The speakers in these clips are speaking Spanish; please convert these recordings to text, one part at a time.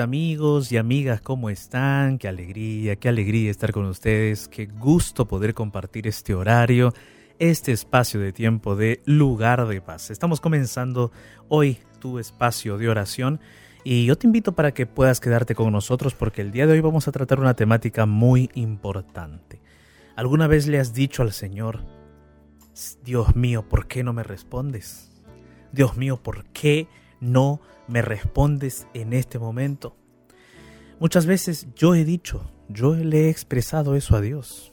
amigos y amigas, ¿cómo están? Qué alegría, qué alegría estar con ustedes, qué gusto poder compartir este horario, este espacio de tiempo de lugar de paz. Estamos comenzando hoy tu espacio de oración y yo te invito para que puedas quedarte con nosotros porque el día de hoy vamos a tratar una temática muy importante. ¿Alguna vez le has dicho al Señor, Dios mío, ¿por qué no me respondes? Dios mío, ¿por qué no me respondes en este momento? Muchas veces yo he dicho, yo le he expresado eso a Dios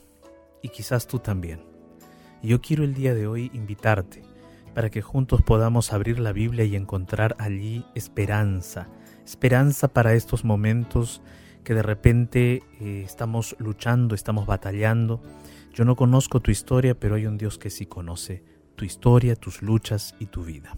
y quizás tú también. Y yo quiero el día de hoy invitarte para que juntos podamos abrir la Biblia y encontrar allí esperanza, esperanza para estos momentos que de repente eh, estamos luchando, estamos batallando. Yo no conozco tu historia, pero hay un Dios que sí conoce tu historia, tus luchas y tu vida.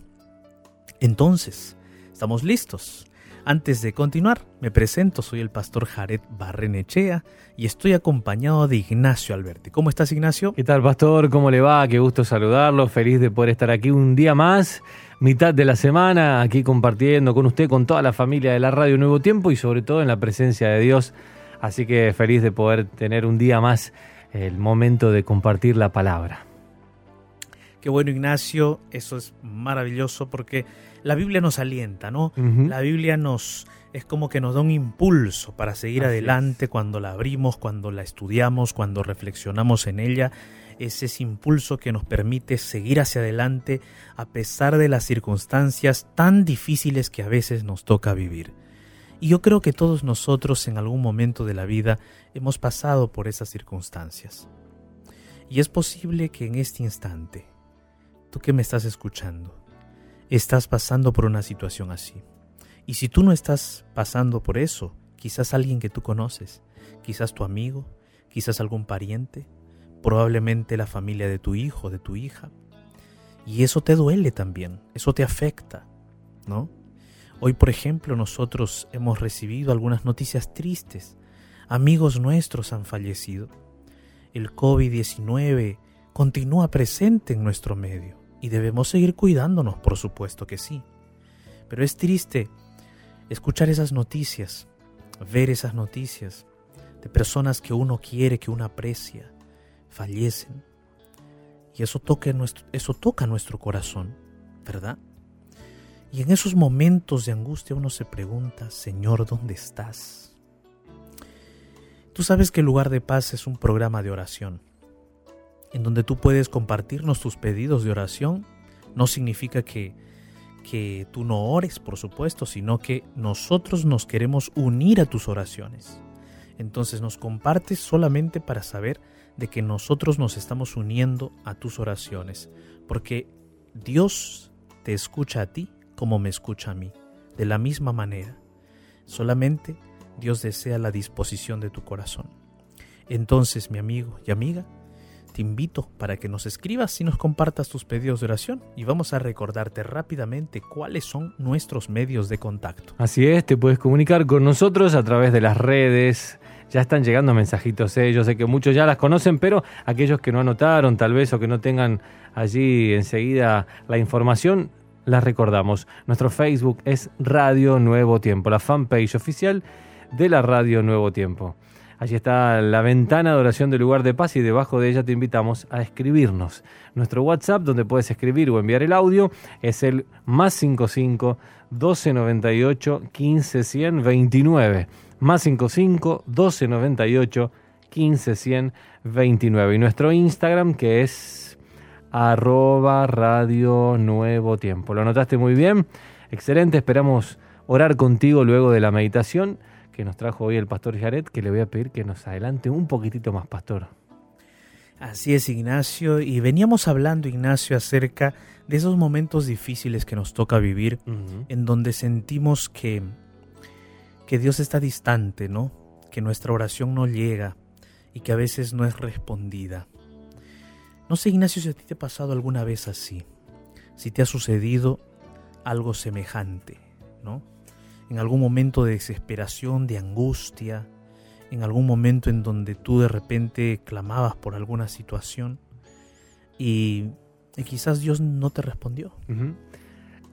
Entonces, ¿estamos listos? Antes de continuar, me presento, soy el pastor Jared Barrenechea y estoy acompañado de Ignacio Alberti. ¿Cómo estás, Ignacio? ¿Qué tal, pastor? ¿Cómo le va? Qué gusto saludarlo, feliz de poder estar aquí un día más, mitad de la semana, aquí compartiendo con usted, con toda la familia de la Radio Nuevo Tiempo y sobre todo en la presencia de Dios. Así que feliz de poder tener un día más el momento de compartir la palabra. Qué bueno, Ignacio, eso es maravilloso porque la Biblia nos alienta, ¿no? La Biblia nos es como que nos da un impulso para seguir adelante cuando la abrimos, cuando la estudiamos, cuando reflexionamos en ella. Es ese impulso que nos permite seguir hacia adelante a pesar de las circunstancias tan difíciles que a veces nos toca vivir. Y yo creo que todos nosotros en algún momento de la vida hemos pasado por esas circunstancias. Y es posible que en este instante, tú que me estás escuchando, estás pasando por una situación así. Y si tú no estás pasando por eso, quizás alguien que tú conoces, quizás tu amigo, quizás algún pariente, probablemente la familia de tu hijo, de tu hija. Y eso te duele también, eso te afecta, ¿no? Hoy, por ejemplo, nosotros hemos recibido algunas noticias tristes. Amigos nuestros han fallecido. El COVID-19 continúa presente en nuestro medio. Y debemos seguir cuidándonos, por supuesto que sí. Pero es triste escuchar esas noticias, ver esas noticias de personas que uno quiere, que uno aprecia, fallecen. Y eso toca nuestro, eso toca nuestro corazón, ¿verdad? Y en esos momentos de angustia uno se pregunta, Señor, ¿dónde estás? Tú sabes que el lugar de paz es un programa de oración en donde tú puedes compartirnos tus pedidos de oración. No significa que, que tú no ores, por supuesto, sino que nosotros nos queremos unir a tus oraciones. Entonces nos compartes solamente para saber de que nosotros nos estamos uniendo a tus oraciones, porque Dios te escucha a ti como me escucha a mí, de la misma manera. Solamente Dios desea la disposición de tu corazón. Entonces, mi amigo y amiga, te invito para que nos escribas y nos compartas tus pedidos de oración y vamos a recordarte rápidamente cuáles son nuestros medios de contacto. Así es, te puedes comunicar con nosotros a través de las redes. Ya están llegando mensajitos, ¿eh? yo sé que muchos ya las conocen, pero aquellos que no anotaron tal vez o que no tengan allí enseguida la información, las recordamos. Nuestro Facebook es Radio Nuevo Tiempo, la fanpage oficial de la Radio Nuevo Tiempo. Allí está la ventana de oración del lugar de paz y debajo de ella te invitamos a escribirnos. Nuestro WhatsApp, donde puedes escribir o enviar el audio, es el más 55 1298 15 100 29. Más 55 1298 15 100 29. Y nuestro Instagram, que es arroba radio nuevo tiempo. ¿Lo notaste muy bien? Excelente, esperamos orar contigo luego de la meditación que nos trajo hoy el pastor Jared, que le voy a pedir que nos adelante un poquitito más, pastor. Así es, Ignacio, y veníamos hablando, Ignacio, acerca de esos momentos difíciles que nos toca vivir, en donde sentimos que, que Dios está distante, ¿no? Que nuestra oración no llega y que a veces no es respondida. No sé, Ignacio, si a ti te ha pasado alguna vez así, si te ha sucedido algo semejante, ¿no? En algún momento de desesperación, de angustia, en algún momento en donde tú de repente clamabas por alguna situación y, quizás Dios no te respondió.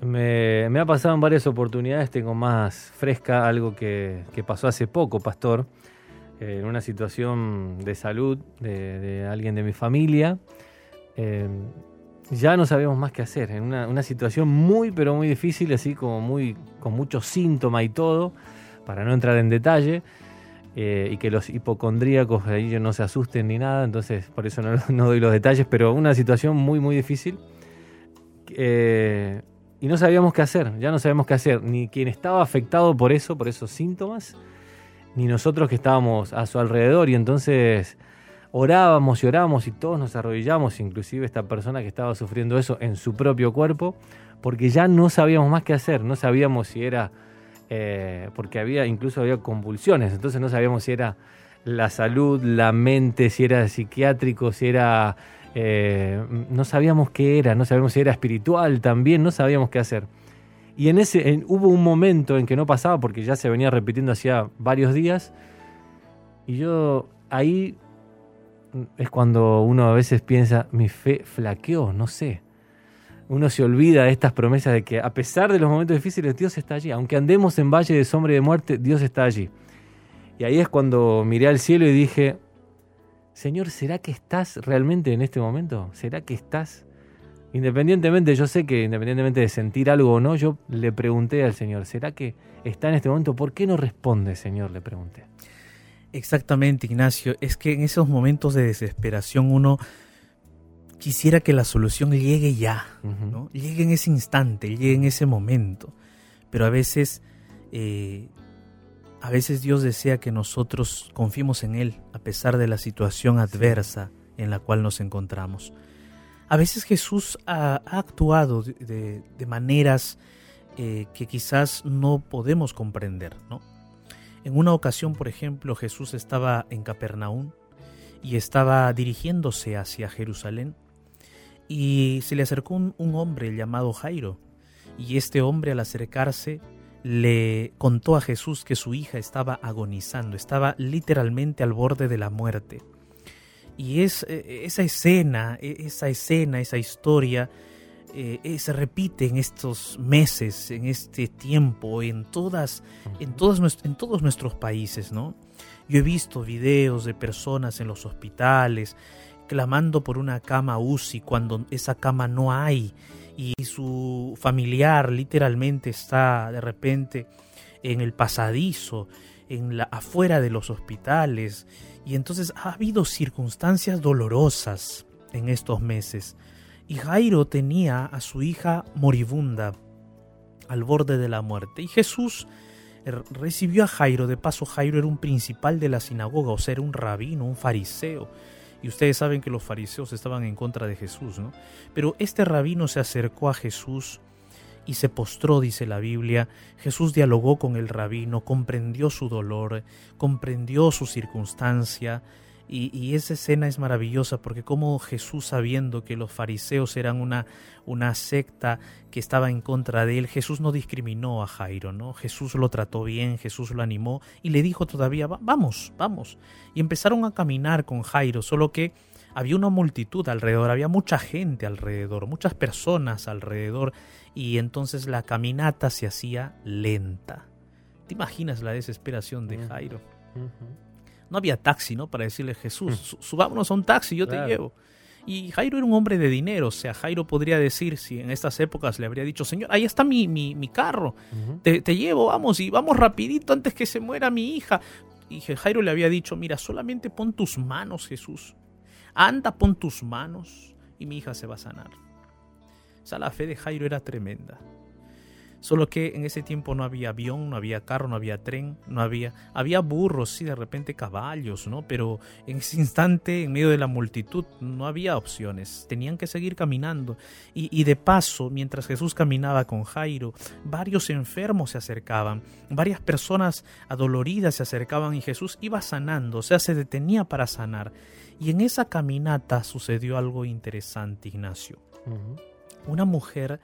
me, ha pasado en varias oportunidades, tengo más fresca algo que, pasó hace poco, pastor, en una situación de salud de, alguien de mi familia. Eh, ya no sabíamos más qué hacer, en una, situación muy pero muy difícil, así como muy con muchos síntomas y todo, para no entrar en detalle, eh, y que los hipocondríacos ahí no se asusten ni nada, entonces por eso no, doy los detalles, pero una situación muy muy difícil. Eh, y no sabíamos qué hacer, ya no sabíamos qué hacer, ni quien estaba afectado por eso, por esos síntomas, ni nosotros que estábamos a su alrededor, y entonces orábamos y orábamos y todos nos arrodillamos, inclusive esta persona que estaba sufriendo eso en su propio cuerpo, porque ya no sabíamos más qué hacer, no sabíamos si era, eh, porque había, incluso había convulsiones, entonces no sabíamos si era la salud, la mente, si era psiquiátrico, si era... Eh, no sabíamos qué era, no sabíamos si era espiritual también, no sabíamos qué hacer. Y en ese hubo un momento en que no pasaba porque ya se venía repitiendo hacía varios días. Y yo ahí es cuando uno a veces piensa, mi fe flaqueó, no sé. Uno se olvida de estas promesas de que a pesar de los momentos difíciles, Dios está allí. Aunque andemos en valle de sombra y de muerte, Dios está allí. Y ahí es cuando miré al cielo y dije, Señor, ¿será que estás realmente en este momento? ¿Será que estás? Independientemente, yo sé que independientemente de sentir algo o no, yo le pregunté al Señor, ¿será que está en este momento? ¿Por qué no responde, Señor? Le pregunté. Exactamente, Ignacio. Es que en esos momentos de desesperación uno quisiera que la solución llegue ya, ¿no? Llegue en ese instante, llegue en ese momento. Pero a veces, eh, a veces Dios desea que nosotros confiemos en Él a pesar de la situación adversa en la cual nos encontramos. A veces Jesús ha, actuado de, maneras eh, que quizás no podemos comprender, ¿no? En una ocasión, por ejemplo, Jesús estaba en Capernaum y estaba dirigiéndose hacia Jerusalén y se le acercó un, hombre llamado Jairo y este hombre al acercarse le contó a Jesús que su hija estaba agonizando, estaba literalmente al borde de la muerte. Y es e, esa escena, e, esa escena, esa historia eh, eh, se repite en estos meses, en este tiempo, en todas, en todos, en todos nuestros países, ¿no? Yo he visto videos de personas en los hospitales clamando por una cama UCI cuando esa cama no hay y su familiar literalmente está de repente en el pasadizo, en la afuera de los hospitales. Y entonces ha habido circunstancias dolorosas en estos meses y Jairo tenía a su hija moribunda al borde de la muerte. Y Jesús er, recibió a Jairo. De paso, Jairo era un principal de la sinagoga, o sea, era un rabino, un fariseo. Y ustedes saben que los fariseos estaban en contra de Jesús, ¿no? Pero este rabino se acercó a Jesús y se postró, dice la Biblia. Jesús dialogó con el rabino, comprendió su dolor, comprendió su circunstancia y, esa escena es maravillosa porque como Jesús sabiendo que los fariseos eran una, una secta que estaba en contra de él, Jesús no discriminó a Jairo, ¿no? Jesús lo trató bien, Jesús lo animó y le dijo todavía, vamos, vamos. Y empezaron a caminar con Jairo, solo que había una multitud alrededor, había mucha gente alrededor, muchas personas alrededor y entonces la caminata se hacía lenta. ¿Te imaginas la desesperación de Jairo? No había taxi, ¿no? Para decirle, Jesús, subámonos a un taxi, yo te llevo. Y Jairo era un hombre de dinero, o sea, Jairo podría decir, si en estas épocas le habría dicho, Señor, ahí está mi, mi, carro, te, te, llevo, vamos, y vamos rapidito antes que se muera mi hija. Y Jairo le había dicho, mira, solamente pon tus manos, Jesús. Anda, pon tus manos y mi hija se va a sanar. O sea, la fe de Jairo era tremenda. Solo que en ese tiempo no había avión, no había carro, no había tren, no había... Había burros, sí, de repente caballos, ¿no? Pero en ese instante, en medio de la multitud, no había opciones. Tenían que seguir caminando. Y, y de paso, mientras Jesús caminaba con Jairo, varios enfermos se acercaban, varias personas adoloridas se acercaban y Jesús iba sanando, o sea, se detenía para sanar. Y en esa caminata sucedió algo interesante, Ignacio. Una mujer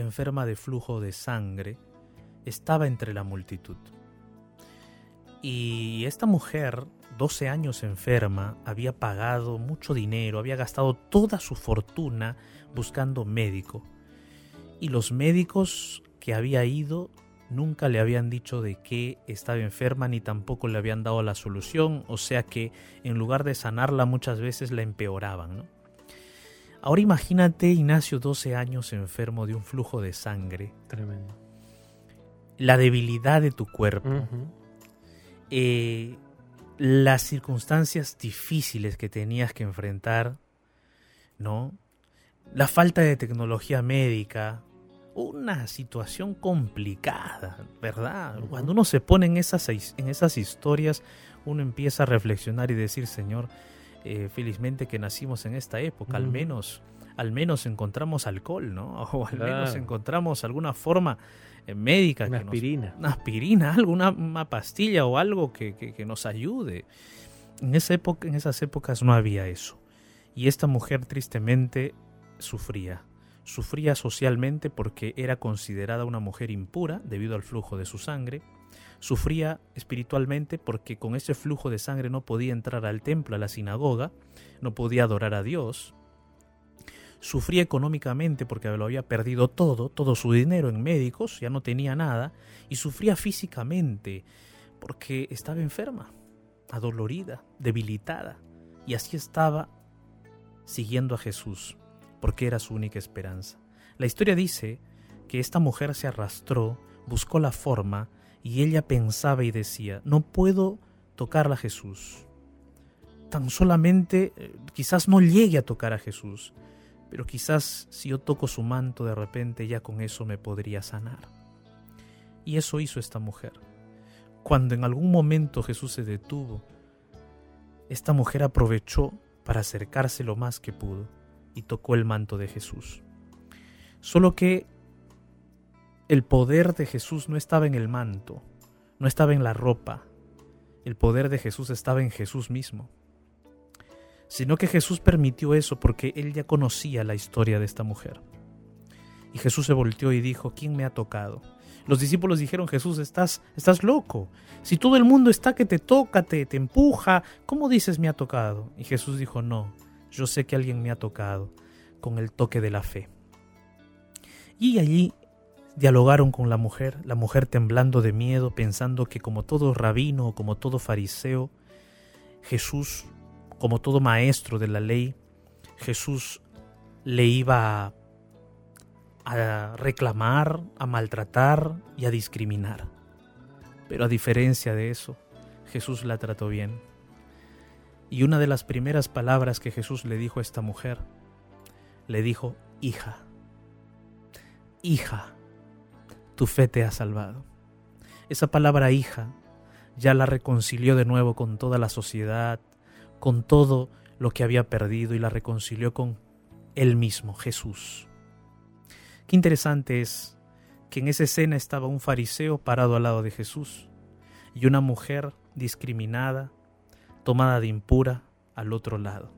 enferma de flujo de sangre, estaba entre la multitud. Y esta mujer, 12 años enferma, había pagado mucho dinero, había gastado toda su fortuna buscando médico. Y los médicos que había ido nunca le habían dicho de qué estaba enferma ni tampoco le habían dado la solución, o sea que en lugar de sanarla muchas veces la empeoraban. Ahora imagínate Ignacio 12 años enfermo de un flujo de sangre. Tremendo. La debilidad de tu cuerpo. Eh, las circunstancias difíciles que tenías que enfrentar, ¿no? La falta de tecnología médica, una situación complicada, ¿verdad? Cuando uno se pone en esas, en esas historias, uno empieza a reflexionar y decir, Señor, eh, felizmente que nacimos en esta época, al menos al menos encontramos alcohol, ¿no? O al menos encontramos alguna forma eh, médica. Una aspirina. una aspirina, alguna una pastilla o algo que, que, nos ayude. En, esa época, en esas épocas no había eso. Y esta mujer tristemente sufría. Sufría socialmente porque era considerada una mujer impura debido al flujo de su sangre Sufría espiritualmente porque con ese flujo de sangre no podía entrar al templo, a la sinagoga, no podía adorar a Dios. Sufría económicamente porque lo había perdido todo, todo su dinero en médicos, ya no tenía nada. Y sufría físicamente porque estaba enferma, adolorida, debilitada. Y así estaba siguiendo a Jesús, porque era su única esperanza. La historia dice que esta mujer se arrastró, buscó la forma y ella pensaba y decía, no puedo tocarla a Jesús. Tan solamente, eh, quizás no llegue a tocar a Jesús, pero quizás si yo toco su manto de repente ya con eso me podría sanar. Y eso hizo esta mujer. Cuando en algún momento Jesús se detuvo, esta mujer aprovechó para acercarse lo más que pudo y tocó el manto de Jesús. Solo que el poder de Jesús no estaba en el manto, no estaba en la ropa, el poder de Jesús estaba en Jesús mismo. Sino que Jesús permitió eso porque él ya conocía la historia de esta mujer. Y Jesús se volteó y dijo, ¿quién me ha tocado? Los discípulos dijeron, Jesús, estás, estás loco. Si todo el mundo está que te toca, te, te empuja, ¿cómo dices me ha tocado? Y Jesús dijo, no, yo sé que alguien me ha tocado con el toque de la fe. Y allí dialogaron con la mujer, la mujer temblando de miedo, pensando que como todo rabino como todo fariseo, Jesús, como todo maestro de la ley, Jesús le iba a, reclamar, a maltratar y a discriminar. Pero a diferencia de eso, Jesús la trató bien. Y una de las primeras palabras que Jesús le dijo a esta mujer, le dijo, hija, hija tu fe te ha salvado. Esa palabra hija ya la reconcilió de nuevo con toda la sociedad, con todo lo que había perdido y la reconcilió con él mismo, Jesús. Qué interesante es que en esa escena estaba un fariseo parado al lado de Jesús y una mujer discriminada, tomada de impura, al otro lado.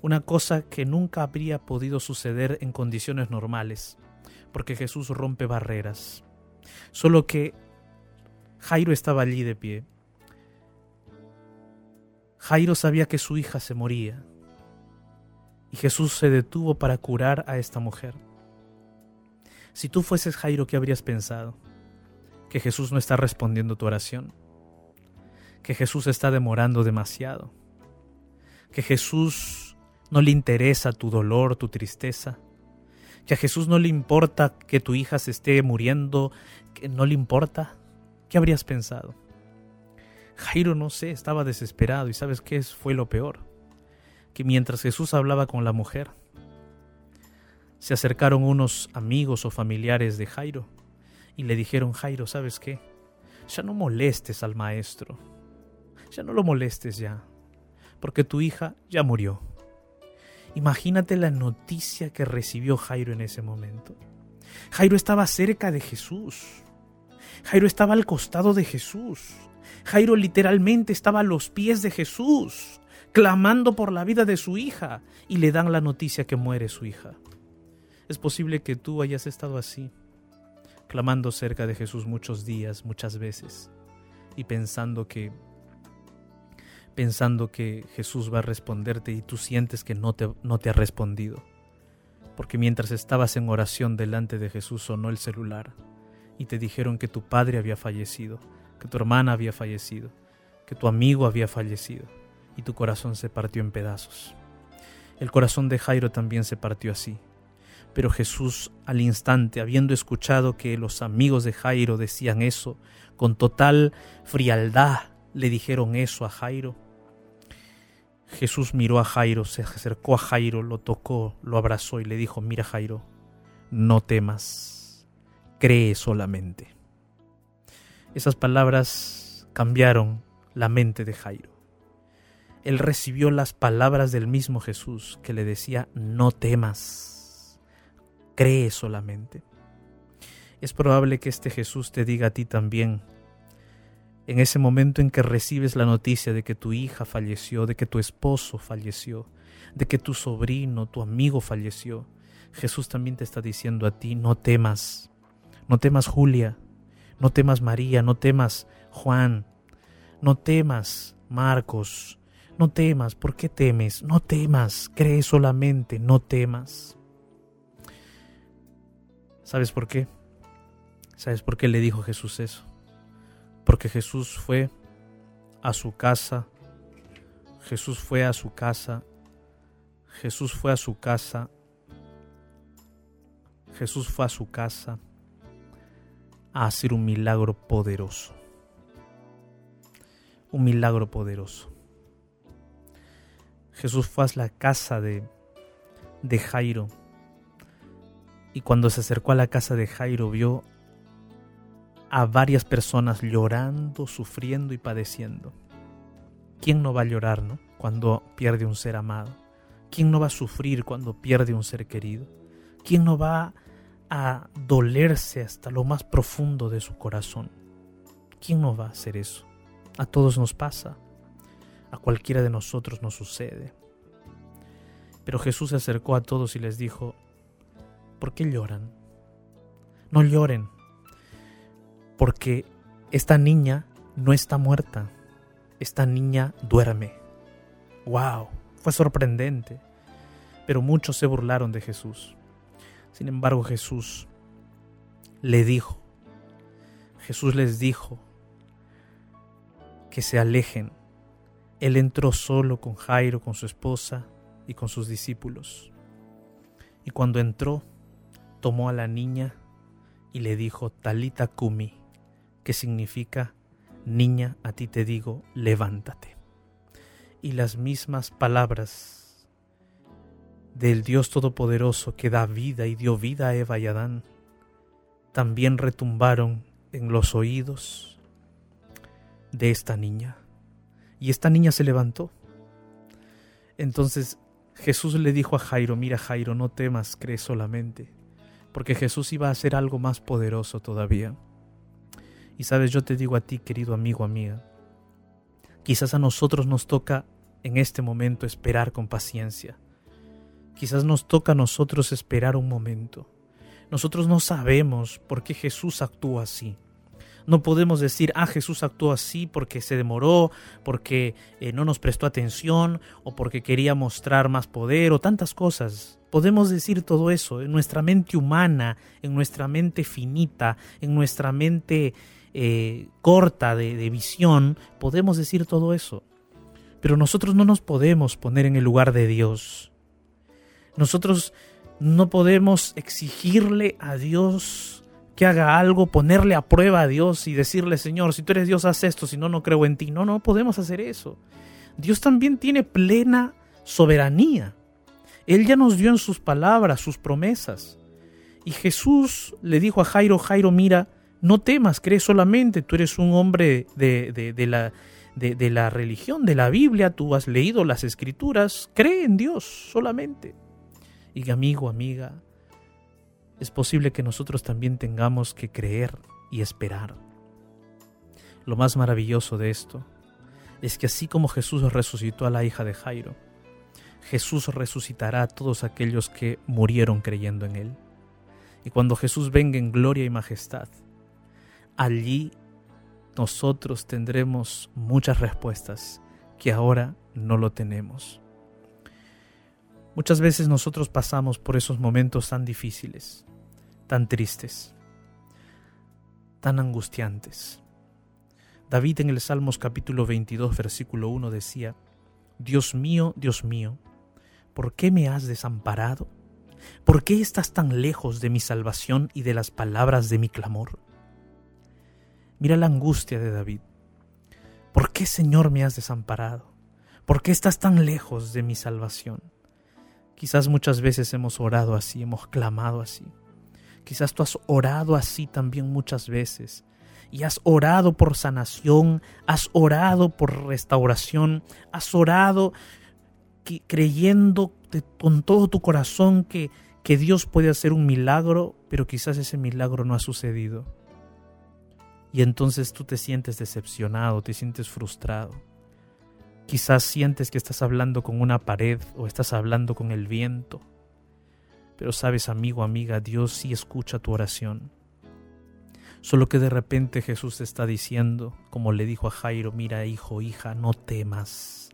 Una cosa que nunca habría podido suceder en condiciones normales porque Jesús rompe barreras. Solo que Jairo estaba allí de pie. Jairo sabía que su hija se moría y Jesús se detuvo para curar a esta mujer. Si tú fueses Jairo, ¿qué habrías pensado? Que Jesús no está respondiendo tu oración. que Jesús está demorando demasiado, que Jesús no le interesa tu dolor, tu tristeza, que a Jesús no le importa que tu hija se esté muriendo, que no le importa, ¿qué habrías pensado? Jairo, no sé, estaba desesperado y sabes qué fue lo peor, que mientras Jesús hablaba con la mujer, se acercaron unos amigos o familiares de Jairo y le dijeron, Jairo, ¿sabes qué? Ya no molestes al maestro, ya no lo molestes ya, porque tu hija ya murió. Imagínate la noticia que recibió Jairo en ese momento. Jairo estaba cerca de Jesús. Jairo estaba al costado de Jesús. Jairo literalmente estaba a los pies de Jesús, clamando por la vida de su hija, y le dan la noticia que muere su hija. Es posible que tú hayas estado así, clamando cerca de Jesús muchos días, muchas veces, y pensando que pensando que Jesús va a responderte y tú sientes que no te, no te ha respondido. Porque mientras estabas en oración delante de Jesús sonó el celular y te dijeron que tu padre había fallecido, que tu hermana había fallecido, que tu amigo había fallecido y tu corazón se partió en pedazos. El corazón de Jairo también se partió así. Pero Jesús al instante, habiendo escuchado que los amigos de Jairo decían eso, con total frialdad le dijeron eso a Jairo, Jesús miró a Jairo, se acercó a Jairo, lo tocó, lo abrazó y le dijo, mira Jairo, no temas, cree solamente. Esas palabras cambiaron la mente de Jairo. Él recibió las palabras del mismo Jesús que le decía, no temas, cree solamente. Es probable que este Jesús te diga a ti también, en ese momento en que recibes la noticia de que tu hija falleció, de que tu esposo falleció, de que tu sobrino, tu amigo falleció, Jesús también te está diciendo a ti, no temas, no temas Julia, no temas María, no temas Juan, no temas Marcos, no temas, ¿por qué temes? No temas, cree solamente, no temas. ¿Sabes por qué? ¿Sabes por qué le dijo Jesús eso? Porque Jesús fue a su casa, Jesús fue a su casa, Jesús fue a su casa, Jesús fue a su casa a hacer un milagro poderoso, un milagro poderoso. Jesús fue a la casa de, de Jairo y cuando se acercó a la casa de Jairo vio a varias personas llorando, sufriendo y padeciendo. ¿Quién no va a llorar, no? Cuando pierde un ser amado. ¿Quién no va a sufrir cuando pierde un ser querido? ¿Quién no va a dolerse hasta lo más profundo de su corazón? ¿Quién no va a hacer eso? A todos nos pasa. A cualquiera de nosotros nos sucede. Pero Jesús se acercó a todos y les dijo, ¿por qué lloran? No lloren, porque esta niña no está muerta, esta niña duerme. ¡Wow! Fue sorprendente, pero muchos se burlaron de Jesús. Sin embargo, Jesús le dijo, Jesús les dijo que se alejen. Él entró solo con Jairo, con su esposa y con sus discípulos. Y cuando entró, tomó a la niña y le dijo, Talita Kumi, que significa, niña, a ti te digo, levántate. Y las mismas palabras del Dios Todopoderoso que da vida y dio vida a Eva y Adán, también retumbaron en los oídos de esta niña. Y esta niña se levantó. Entonces Jesús le dijo a Jairo, mira Jairo, no temas, cree solamente, porque Jesús iba a hacer algo más poderoso todavía. Y sabes, yo te digo a ti, querido amigo, amiga, quizás a nosotros nos toca en este momento esperar con paciencia. Quizás nos toca a nosotros esperar un momento. Nosotros no sabemos por qué Jesús actúa así. No podemos decir, ah, Jesús actuó así porque se demoró, porque eh, no nos prestó atención o porque quería mostrar más poder o tantas cosas. Podemos decir todo eso en nuestra mente humana, en nuestra mente finita, en nuestra mente eh, corta de, de visión, podemos decir todo eso. Pero nosotros no nos podemos poner en el lugar de Dios. Nosotros no podemos exigirle a Dios que haga algo, ponerle a prueba a Dios y decirle, Señor, si tú eres Dios, haz esto, si no, no creo en ti. No, no podemos hacer eso. Dios también tiene plena soberanía. Él ya nos dio en sus palabras, sus promesas. Y Jesús le dijo a Jairo, Jairo, mira, no temas, cree solamente, tú eres un hombre de, de, la, de, la religión, de la Biblia, tú has leído las escrituras, cree en Dios solamente. Y amigo, amiga, es posible que nosotros también tengamos que creer y esperar. Lo más maravilloso de esto es que así como Jesús resucitó a la hija de Jairo, Jesús resucitará a todos aquellos que murieron creyendo en Él. Y cuando Jesús venga en gloria y majestad, allí nosotros tendremos muchas respuestas que ahora no lo tenemos. Muchas veces nosotros pasamos por esos momentos tan difíciles, tan tristes, tan angustiantes. David en el Salmos capítulo 22 versículo 1 decía, Dios mío, Dios mío, ¿por qué me has desamparado? ¿Por qué estás tan lejos de mi salvación y de las palabras de mi clamor? Mira la angustia de David. ¿Por qué, Señor, me has desamparado? ¿Por qué estás tan lejos de mi salvación? Quizás muchas veces hemos orado así, hemos clamado así. Quizás tú has orado así también muchas veces. Y has orado por sanación, has orado por restauración, has orado creyendo con todo tu corazón que, que Dios puede hacer un milagro, pero quizás ese milagro no ha sucedido. Y entonces tú te sientes decepcionado, te sientes frustrado. Quizás sientes que estás hablando con una pared o estás hablando con el viento. Pero sabes, amigo, amiga, Dios sí escucha tu oración. Solo que de repente Jesús te está diciendo, como le dijo a Jairo, mira hijo, hija, no temas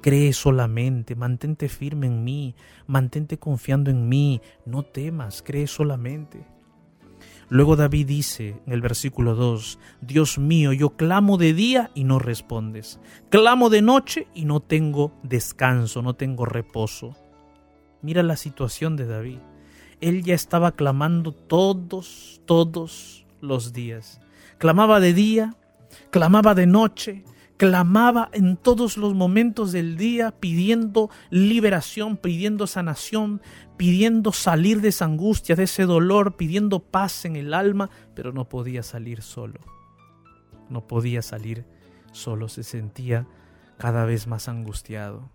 Cree solamente, mantente firme en mí, mantente confiando en mí, no temas, cree solamente. Luego David dice en el versículo 2, Dios mío, yo clamo de día y no respondes, clamo de noche y no tengo descanso, no tengo reposo. Mira la situación de David. Él ya estaba clamando todos, todos los días. Clamaba de día, clamaba de noche, clamaba en todos los momentos del día pidiendo liberación, pidiendo sanación, pidiendo salir de esa angustia, de ese dolor, pidiendo paz en el alma, pero no podía salir solo. No podía salir solo, se sentía cada vez más angustiado.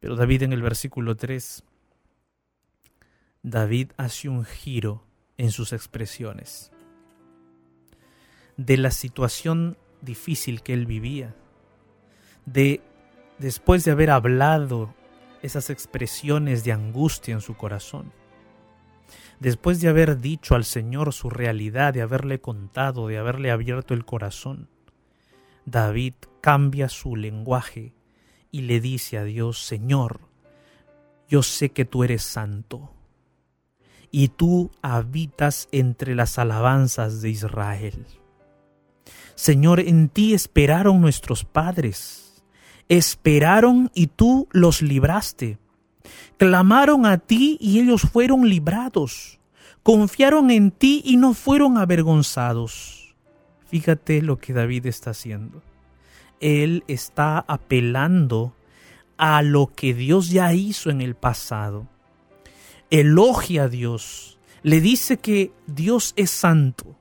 Pero David en el versículo 3, David hace un giro en sus expresiones. De la situación difícil que él vivía, de después de haber hablado esas expresiones de angustia en su corazón, después de haber dicho al Señor su realidad, de haberle contado, de haberle abierto el corazón, David cambia su lenguaje y le dice a Dios, Señor, yo sé que tú eres santo y tú habitas entre las alabanzas de Israel. Señor, en ti esperaron nuestros padres. Esperaron y tú los libraste. Clamaron a ti y ellos fueron librados. Confiaron en ti y no fueron avergonzados. Fíjate lo que David está haciendo. Él está apelando a lo que Dios ya hizo en el pasado. Elogia a Dios. Le dice que Dios es santo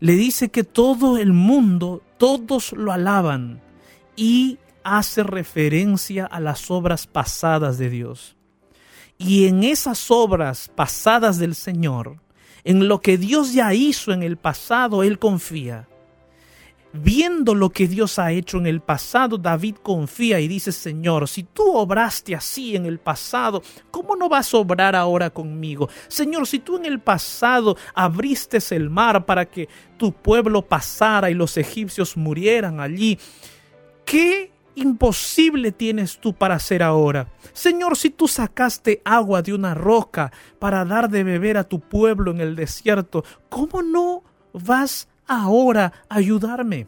le dice que todo el mundo, todos lo alaban y hace referencia a las obras pasadas de Dios. Y en esas obras pasadas del Señor, en lo que Dios ya hizo en el pasado, Él confía viendo lo que Dios ha hecho en el pasado, David confía y dice, Señor, si tú obraste así en el pasado, ¿cómo no vas a obrar ahora conmigo? Señor, si tú en el pasado abriste el mar para que tu pueblo pasara y los egipcios murieran allí, ¿qué imposible tienes tú para hacer ahora? Señor, si tú sacaste agua de una roca para dar de beber a tu pueblo en el desierto, ¿cómo no vas ahora ayudarme.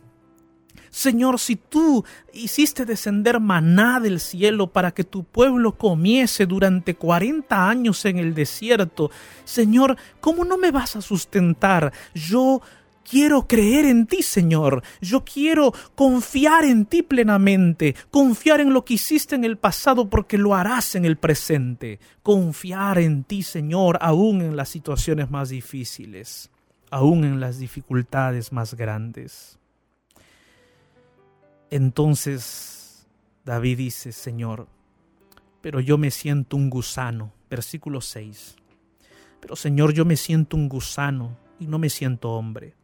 Señor, si tú hiciste descender maná del cielo para que tu pueblo comiese durante cuarenta años en el desierto, Señor, ¿cómo no me vas a sustentar? Yo quiero creer en ti, Señor. Yo quiero confiar en ti plenamente, confiar en lo que hiciste en el pasado porque lo harás en el presente. Confiar en ti, Señor, aún en las situaciones más difíciles, aún en las dificultades más grandes. Entonces David dice, Señor, pero yo me siento un gusano. Versículo 6. Pero Señor, yo me siento un gusano y no me siento hombre.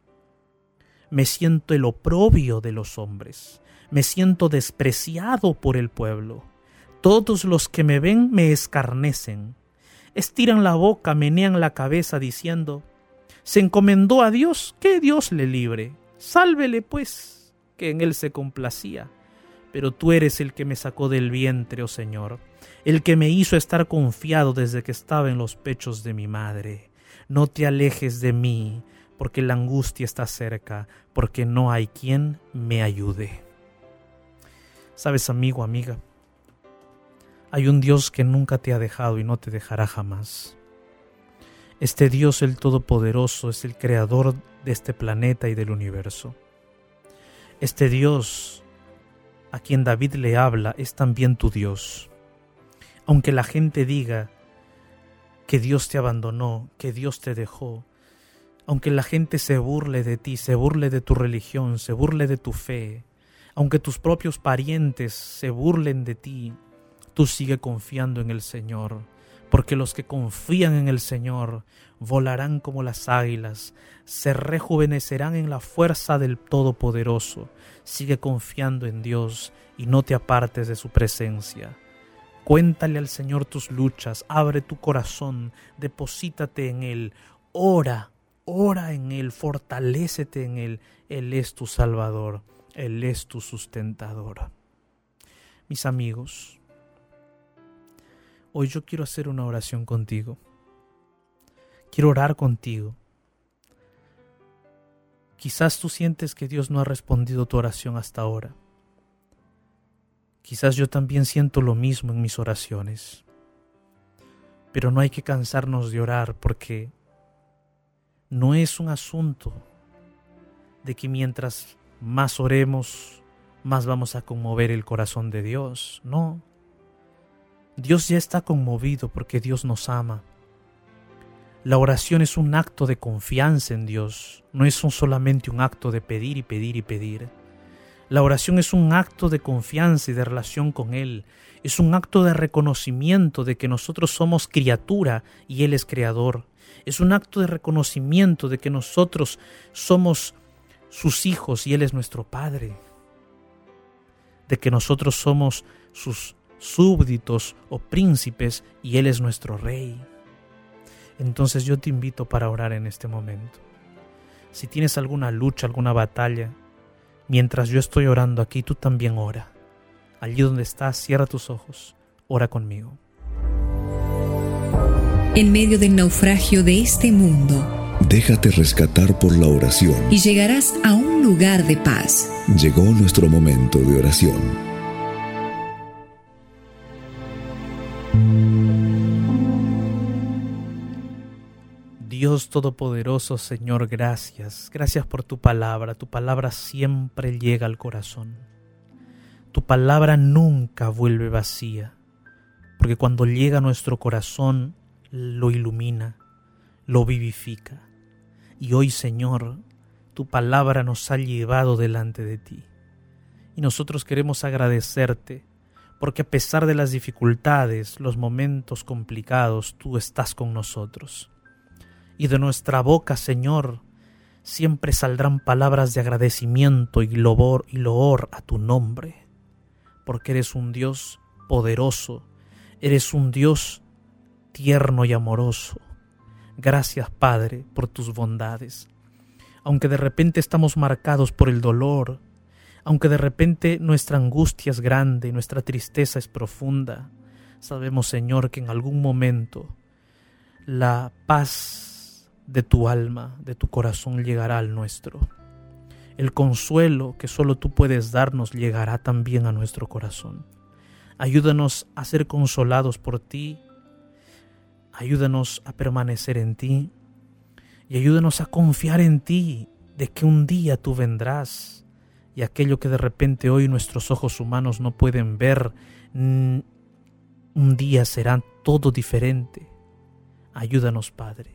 Me siento el oprobio de los hombres. Me siento despreciado por el pueblo. Todos los que me ven me escarnecen. Estiran la boca, menean la cabeza, diciendo, Se encomendó a Dios, que Dios le libre. Sálvele, pues que en él se complacía. Pero tú eres el que me sacó del vientre, oh Señor, el que me hizo estar confiado desde que estaba en los pechos de mi madre. No te alejes de mí, porque la angustia está cerca, porque no hay quien me ayude. Sabes, amigo, amiga, hay un Dios que nunca te ha dejado y no te dejará jamás. Este Dios el Todopoderoso es el creador de este planeta y del universo. Este Dios a quien David le habla es también tu Dios. Aunque la gente diga que Dios te abandonó, que Dios te dejó, aunque la gente se burle de ti, se burle de tu religión, se burle de tu fe, aunque tus propios parientes se burlen de ti, tú sigue confiando en el Señor, porque los que confían en el Señor volarán como las águilas, se rejuvenecerán en la fuerza del Todopoderoso. Sigue confiando en Dios y no te apartes de su presencia. Cuéntale al Señor tus luchas, abre tu corazón, deposítate en Él, ora, ora en Él, fortalécete en Él. Él es tu Salvador, Él es tu sustentador. Mis amigos, hoy yo quiero hacer una oración contigo. Quiero orar contigo. Quizás tú sientes que Dios no ha respondido tu oración hasta ahora. Quizás yo también siento lo mismo en mis oraciones. Pero no hay que cansarnos de orar porque no es un asunto de que mientras más oremos, más vamos a conmover el corazón de Dios. No. Dios ya está conmovido porque Dios nos ama. La oración es un acto de confianza en Dios, no es solamente un acto de pedir y pedir y pedir. La oración es un acto de confianza y de relación con Él, es un acto de reconocimiento de que nosotros somos criatura y Él es creador, es un acto de reconocimiento de que nosotros somos sus hijos y Él es nuestro Padre, de que nosotros somos sus súbditos o príncipes y Él es nuestro Rey. Entonces yo te invito para orar en este momento. Si tienes alguna lucha, alguna batalla, mientras yo estoy orando aquí, tú también ora. Allí donde estás, cierra tus ojos, ora conmigo. En medio del naufragio de este mundo, déjate rescatar por la oración y llegarás a un lugar de paz. Llegó nuestro momento de oración. Dios Todopoderoso, Señor, gracias. Gracias por tu palabra. Tu palabra siempre llega al corazón. Tu palabra nunca vuelve vacía, porque cuando llega a nuestro corazón, lo ilumina, lo vivifica. Y hoy, Señor, tu palabra nos ha llevado delante de ti. Y nosotros queremos agradecerte, porque a pesar de las dificultades, los momentos complicados, tú estás con nosotros y de nuestra boca, Señor, siempre saldrán palabras de agradecimiento y loor, y loor a tu nombre, porque eres un Dios poderoso, eres un Dios tierno y amoroso. Gracias, Padre, por tus bondades. Aunque de repente estamos marcados por el dolor, aunque de repente nuestra angustia es grande, nuestra tristeza es profunda, sabemos, Señor, que en algún momento la paz de tu alma, de tu corazón llegará al nuestro. el consuelo que solo tú puedes darnos llegará también a nuestro corazón. Ayúdanos a ser consolados por ti. Ayúdanos a permanecer en ti. Y ayúdanos a confiar en ti de que un día tú vendrás y aquello que de repente hoy nuestros ojos humanos no pueden ver, mm, un día será todo diferente. Ayúdanos, Padre,